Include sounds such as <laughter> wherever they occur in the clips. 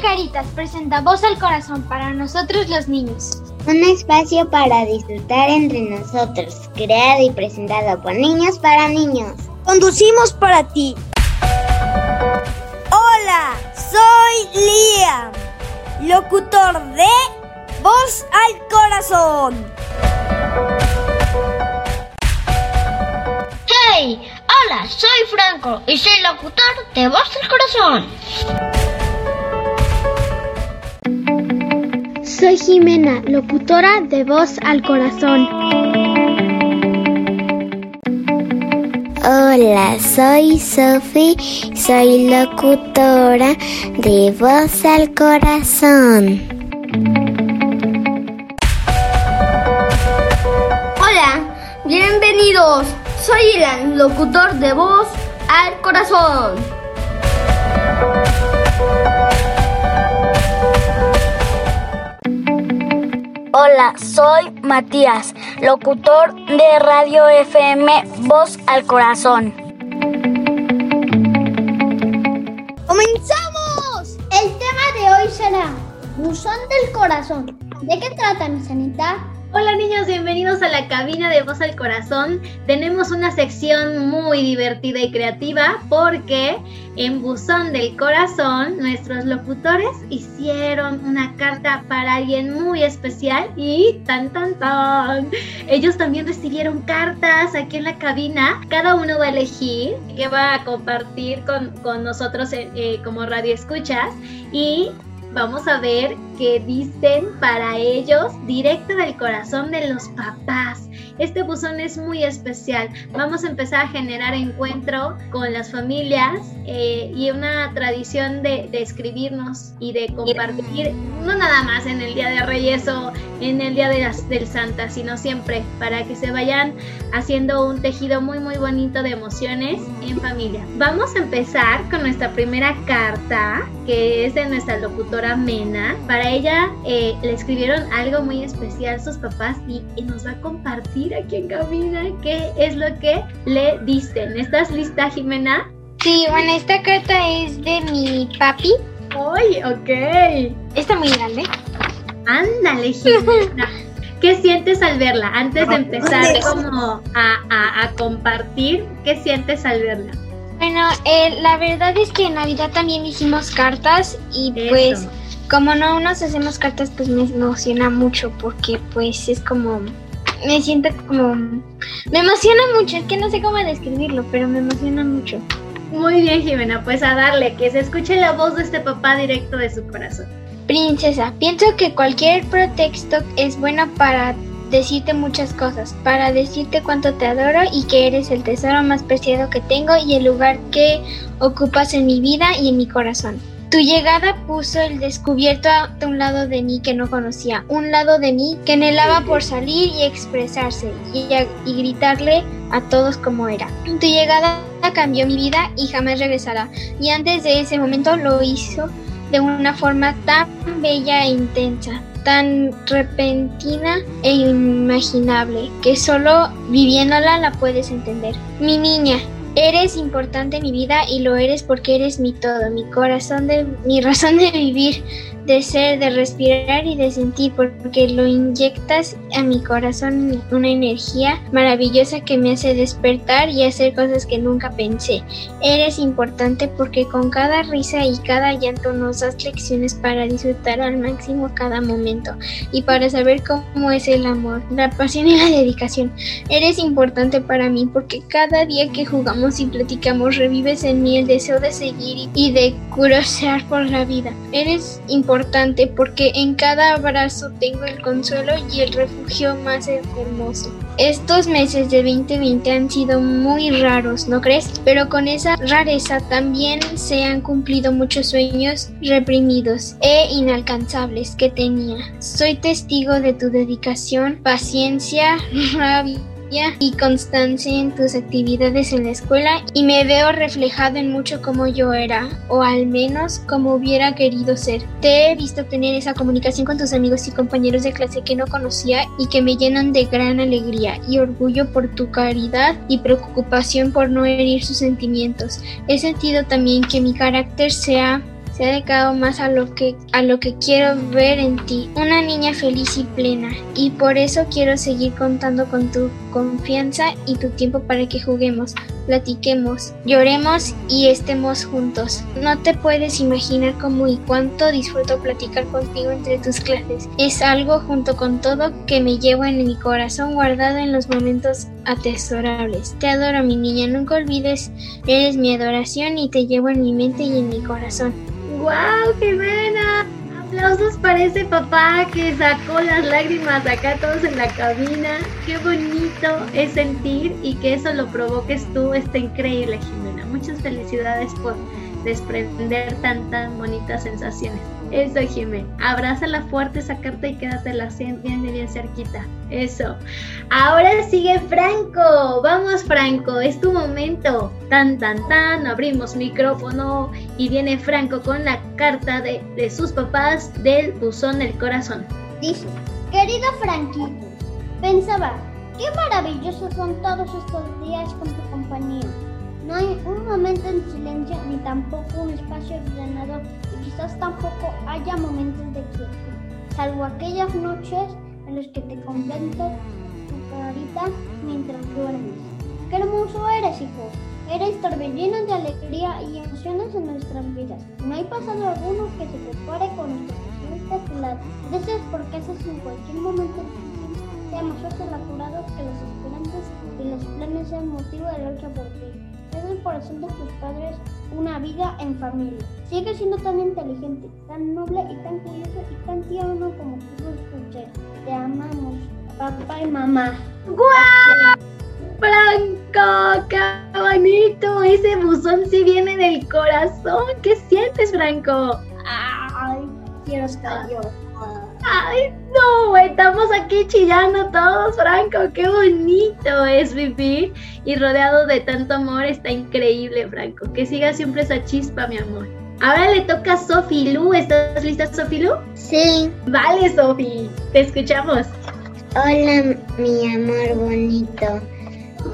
Caritas presenta Voz al Corazón para nosotros los niños. Un espacio para disfrutar entre nosotros, creado y presentado por niños para niños. Conducimos para ti. Hola, soy Liam, locutor de Voz al Corazón. Hey, hola, soy Franco y soy locutor de Voz al Corazón. Soy Jimena, locutora de Voz al Corazón. Hola, soy Sophie, soy locutora de Voz al Corazón. Hola, bienvenidos. Soy Ilan, locutor de Voz al Corazón. Hola, soy Matías, locutor de Radio FM Voz al Corazón. ¡Comenzamos! El tema de hoy será Buzón del Corazón. ¿De qué trata, mi sanita? Hola niños, bienvenidos a la cabina de Voz al Corazón. Tenemos una sección muy divertida y creativa porque en Buzón del Corazón nuestros locutores hicieron una carta para alguien muy especial y tan tan tan. Ellos también recibieron cartas aquí en la cabina. Cada uno va a elegir qué va a compartir con, con nosotros eh, eh como radio escuchas y Vamos a ver qué dicen para ellos directo del corazón de los papás. Este buzón es muy especial. Vamos a empezar a generar encuentro con las familias eh, y una tradición de, escribirnos y de compartir, no nada más en el Día de Reyes o en el Día de del Santa, sino siempre para que se vayan haciendo un tejido muy muy bonito de emociones en familia. Vamos a empezar con nuestra primera carta, que es de nuestra locutora Mena. Para ella eh, le escribieron algo muy especial sus papás y, y nos va a compartir aquí en cabina qué es lo que le dicen. ¿Estás lista, Jimena? Sí, bueno, esta carta es de mi papi. ¡Ay, ok! Está muy grande. Ándale, <laughs> Jimena. ¿Qué sientes al verla? Antes de empezar <laughs> como a, a, compartir, ¿qué sientes al verla? Bueno, eh, la verdad es que en Navidad también hicimos cartas y pues como no nos hacemos cartas, pues me emociona mucho porque pues es como me siento como... Me emociona mucho, es que no sé cómo describirlo, pero me emociona mucho. Muy bien, Jimena, pues a darle, que se escuche la voz de este papá directo de su corazón. Princesa, pienso que cualquier pretexto es bueno para decirte muchas cosas, para decirte cuánto te adoro y que eres el tesoro más preciado que tengo y el lugar que ocupas en mi vida y en mi corazón. Tu llegada puso el descubierto de un lado de mí que no conocía, un lado de mí que anhelaba por salir y expresarse y, y gritarle a todos como era. Tu llegada cambió mi vida y jamás regresará. Y antes de ese momento lo hizo de una forma tan bella e intensa, tan repentina e inimaginable, que solo viviéndola la puedes entender. Mi niña, Eres importante en mi vida y lo eres porque eres mi todo, mi corazón, de, mi <laughs> razón de vivir, de ser, de respirar y de sentir, porque lo inyectas a mi corazón una energía maravillosa que me hace despertar y hacer cosas que nunca pensé. Eres importante porque con cada risa y cada llanto nos das lecciones para disfrutar al máximo cada momento y para saber cómo es el amor, la pasión y la dedicación. Eres importante para mí porque cada día que jugamos y platicamos revives en mí el deseo de seguir y de curiosear por la vida. Eres importante porque en cada abrazo tengo el consuelo y el refugio más hermoso. Estos meses de 2020 han sido muy raros, ¿no crees? Pero con esa rareza también se han cumplido muchos sueños reprimidos e inalcanzables que tenía. Soy testigo de tu dedicación, paciencia, <laughs> rabia y constancia en tus actividades en la escuela y me veo reflejado en mucho como yo era, o al menos como hubiera querido ser. Te he visto tener esa comunicación con tus amigos y compañeros de clase que no conocía y que me llenan de gran alegría y orgullo por tu caridad y preocupación por no herir sus sentimientos. He sentido también que mi carácter se ha Se ha dedicado más a lo que a lo que quiero ver en ti, una niña feliz y plena, y por eso quiero seguir contando con tu confianza y tu tiempo para que juguemos, platiquemos, lloremos y estemos juntos. No te puedes imaginar cómo y cuánto disfruto platicar contigo entre tus clases. Es algo junto con todo que me llevo en mi corazón guardado en los momentos atesorables. Te adoro mi niña, nunca olvides, eres mi adoración y te llevo en mi mente y en mi corazón. ¡Wow, Jimena! Aplausos para ese papá que sacó las lágrimas acá todos en la cabina. Qué bonito es sentir y que eso lo provoques tú. Está increíble, Jimena. Muchas felicidades por desprender tantas bonitas sensaciones. Eso, Jimé. Abrázala fuerte esa carta y quédatela bien, bien, bien cerquita. Eso. Ahora sigue Franco. Vamos, Franco. Es tu momento. Tan, tan, tan. Abrimos micrófono y viene Franco con la carta de, de sus papás del buzón del corazón. Dice, querido Franquito, pensaba, qué maravillosos son todos estos días con tu en silencio ni tampoco un espacio ordenado y quizás tampoco haya momentos de quietud, salvo aquellas noches en las que te contemplo tu carita mientras duermes. ¡Qué hermoso eres, hijo! Eres torbellino de alegría y emociones en nuestras vidas. No hay pasado alguno que se compare con nuestro presente a tu lado. Gracias porque haces en cualquier momento sea más fácil apurado que los esperanzas y los planes sean motivo de lucha por ti. El corazón de tus padres una vida en familia. Sigue siendo tan inteligente, tan noble y tan curioso y tan tierno como pudo escuchar. Te amamos, papá y mamá. ¡Guau! Franco, qué bonito. Ese buzón sí viene del corazón. ¿Qué sientes, Franco? Ay, quiero estar yo. Estamos aquí chillando todos, Franco. Qué bonito es vivir y rodeado de tanto amor. Está increíble, Franco. Que siga siempre esa chispa, mi amor. Ahora le toca a Sofi Lu. ¿Estás lista, Sofi Lu? Sí. Vale, Sofi. Te escuchamos. Hola, mi amor bonito.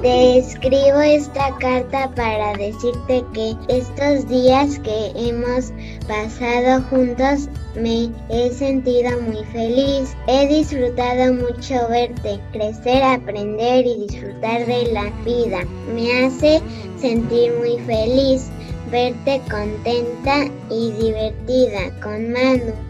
Te escribo esta carta para decirte que estos días que hemos pasado juntos me he sentido muy feliz. He disfrutado mucho verte, crecer, aprender y disfrutar de la vida. Me hace sentir muy feliz verte contenta y divertida con Manu.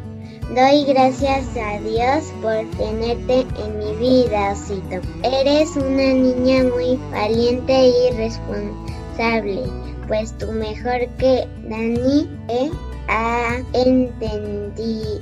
Doy gracias a Dios por tenerte en mi vida, Osito. Eres una niña muy valiente y responsable, pues tú mejor que Dani ¿eh? Ha entendido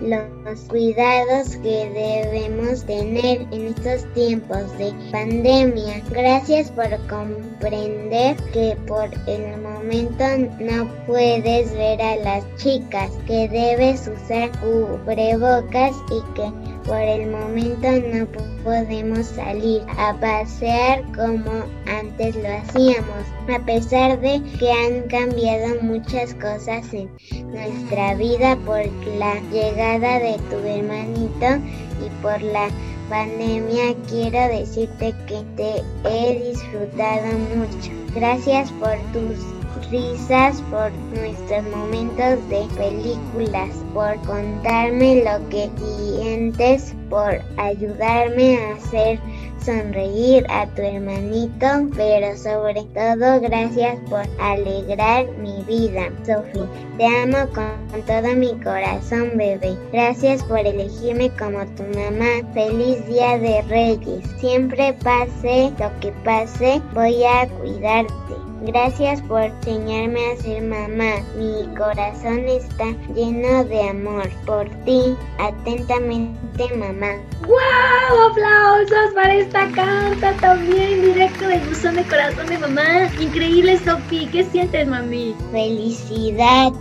los cuidados que debemos tener en estos tiempos de pandemia. Gracias por comprender que por el momento no puedes ver a las chicas, que debes usar cubrebocas y que por el momento no podemos salir a pasear como antes lo hacíamos, a pesar de que han cambiado muchas cosas en nuestra vida por la llegada de tu hermanito y por la pandemia, quiero decirte que te he disfrutado mucho. Gracias por tus risas, por nuestros momentos de películas, por contarme lo que sientes, por ayudarme a hacer sonreír a tu hermanito, pero sobre todo gracias por alegrar mi vida. Sophie, te amo con todo mi corazón, bebé. Gracias por elegirme como tu mamá. Feliz día de Reyes. Siempre pase lo que pase, voy a cuidarte. Gracias por enseñarme a ser mamá. Mi corazón está lleno de amor por ti. Atentamente, mamá. ¡Wow! Aplausos para esta carta también, directo del buzón de corazón de mamá. Increíble, Sofi. ¿Qué sientes, mami? Felicidad.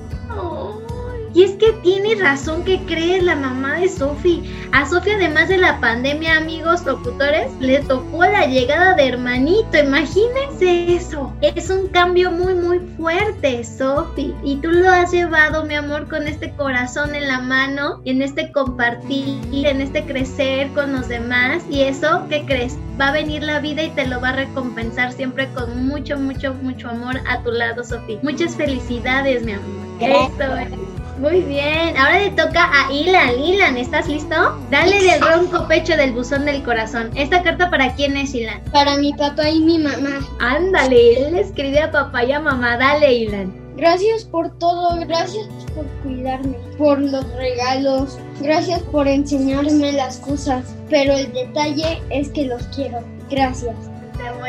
Y es que tiene razón que crees la mamá de Sofi. A Sofi, además de la pandemia, amigos locutores, le tocó la llegada de hermanito. Imagínense eso. Es un cambio muy, muy fuerte, Sofi. Y tú lo has llevado, mi amor, con este corazón en la mano, en este compartir, en este crecer con los demás. Y eso, ¿qué crees? Va a venir la vida y te lo va a recompensar siempre con mucho, mucho, mucho amor a tu lado, Sofi. Muchas felicidades, mi amor. Eso es. Muy bien, ahora le toca a Ilan. Ilan, ¿estás listo? Dale del ronco pecho del buzón del corazón. ¿Esta carta para quién es, Ilan? Para mi papá y mi mamá. Ándale, él le escribe a papá y a mamá. Dale, Ilan. Gracias por todo, gracias por cuidarme, por los regalos, gracias por enseñarme las cosas, pero el detalle es que los quiero. Gracias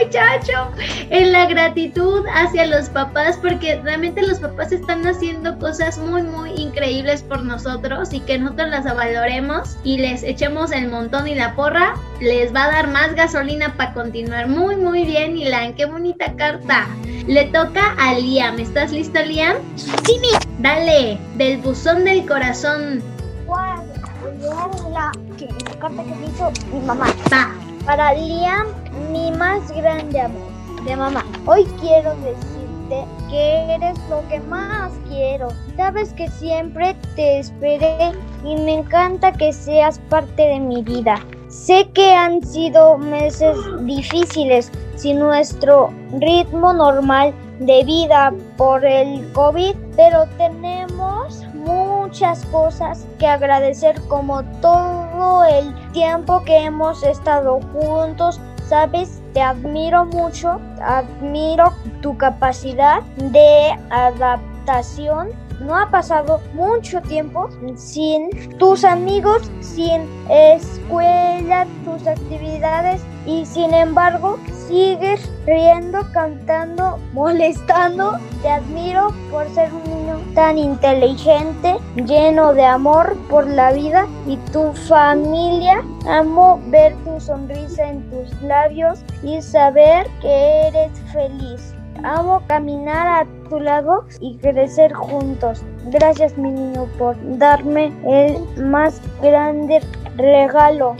muchacho en la gratitud hacia los papás porque realmente los papás están haciendo cosas muy muy increíbles por nosotros y que nosotros las valoremos y les echemos el montón y la porra les va a dar más gasolina para continuar muy muy bien. Ilan qué bonita carta. Le toca a Liam. ¿estás listo Liam? Sí mi dale del buzón del corazón. ¿Cuál? la, que, la carta que hizo mi mamá. Va. Para Liam, mi más grande amor de mamá. Hoy quiero decirte que eres lo que más quiero. Sabes que siempre te esperé y me encanta que seas parte de mi vida. Sé que han sido meses difíciles sin nuestro ritmo normal de vida por el COVID, pero tenemos muchas cosas que agradecer como todo el tiempo que hemos estado juntos. Sabes, te admiro mucho, admiro tu capacidad de adaptación. No ha pasado mucho tiempo sin tus amigos, sin escuela, tus actividades y sin embargo sigues riendo, cantando, molestando. Te admiro por ser un niño tan inteligente, lleno de amor por la vida y tu familia. Amo ver tu sonrisa en tus labios y saber que eres feliz. Amo caminar a tu lado y crecer juntos. Gracias mi niño por darme el más grande regalo.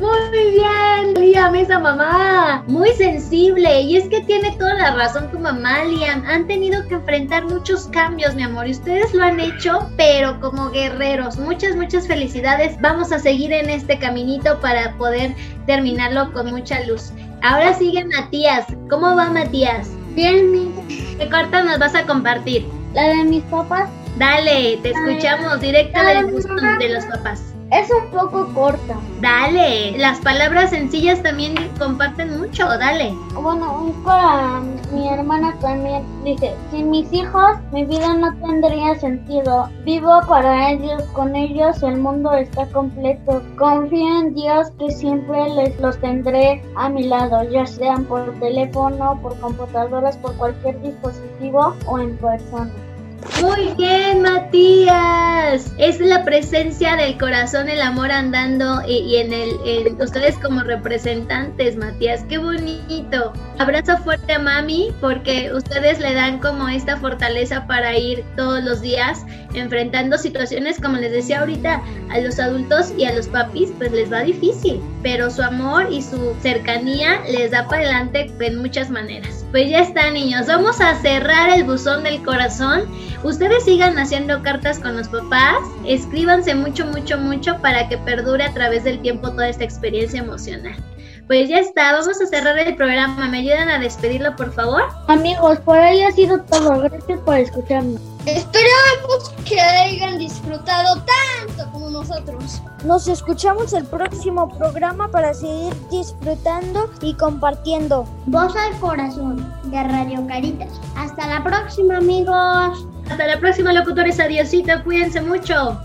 Muy bien, Liam, esa mamá. Muy sensible. Y es que tiene toda la razón tu mamá, Liam. Han tenido que enfrentar muchos cambios, mi amor. Y ustedes lo han hecho, pero como guerreros. Muchas, muchas felicidades. Vamos a seguir en este caminito para poder terminarlo con mucha luz. Ahora sigue Matías. ¿Cómo va Matías? Bien, mi. ¿Qué carta nos vas a compartir? La de mis papás. Dale, te escuchamos directo del de los papás. Es un poco corta. Dale, las palabras sencillas también comparten mucho, dale. Bueno, para mi hermana también dice, sin mis hijos mi vida no tendría sentido. Vivo para ellos, con ellos el mundo está completo. Confío en Dios que siempre les los tendré a mi lado, ya sean por teléfono, por computadoras, por cualquier dispositivo o en persona. Muy bien, Matías. Es la presencia del corazón, el amor andando y, en el ustedes como representantes, Matías. Qué bonito. Abrazo fuerte a mami porque ustedes le dan como esta fortaleza para ir todos los días enfrentando situaciones como les decía ahorita a los adultos y a los papis pues les va difícil, pero su amor y su cercanía les da para adelante en muchas maneras. Pues ya está, niños. Vamos a cerrar el buzón del corazón. Ustedes sigan haciendo cartas con los papás. Escríbanse mucho, mucho, mucho para que perdure a través del tiempo toda esta experiencia emocional. Pues ya está, vamos a cerrar el programa. ¿Me ayudan a despedirlo, por favor? Amigos, por ahí ha sido todo. Gracias por escucharnos. Esperamos que hayan disfrutado tanto como nosotros. Nos escuchamos el próximo programa para seguir disfrutando y compartiendo. Voz al corazón de Radio Caritas. Hasta la próxima, amigos. Hasta la próxima, locutores. Adiosito, cuídense mucho.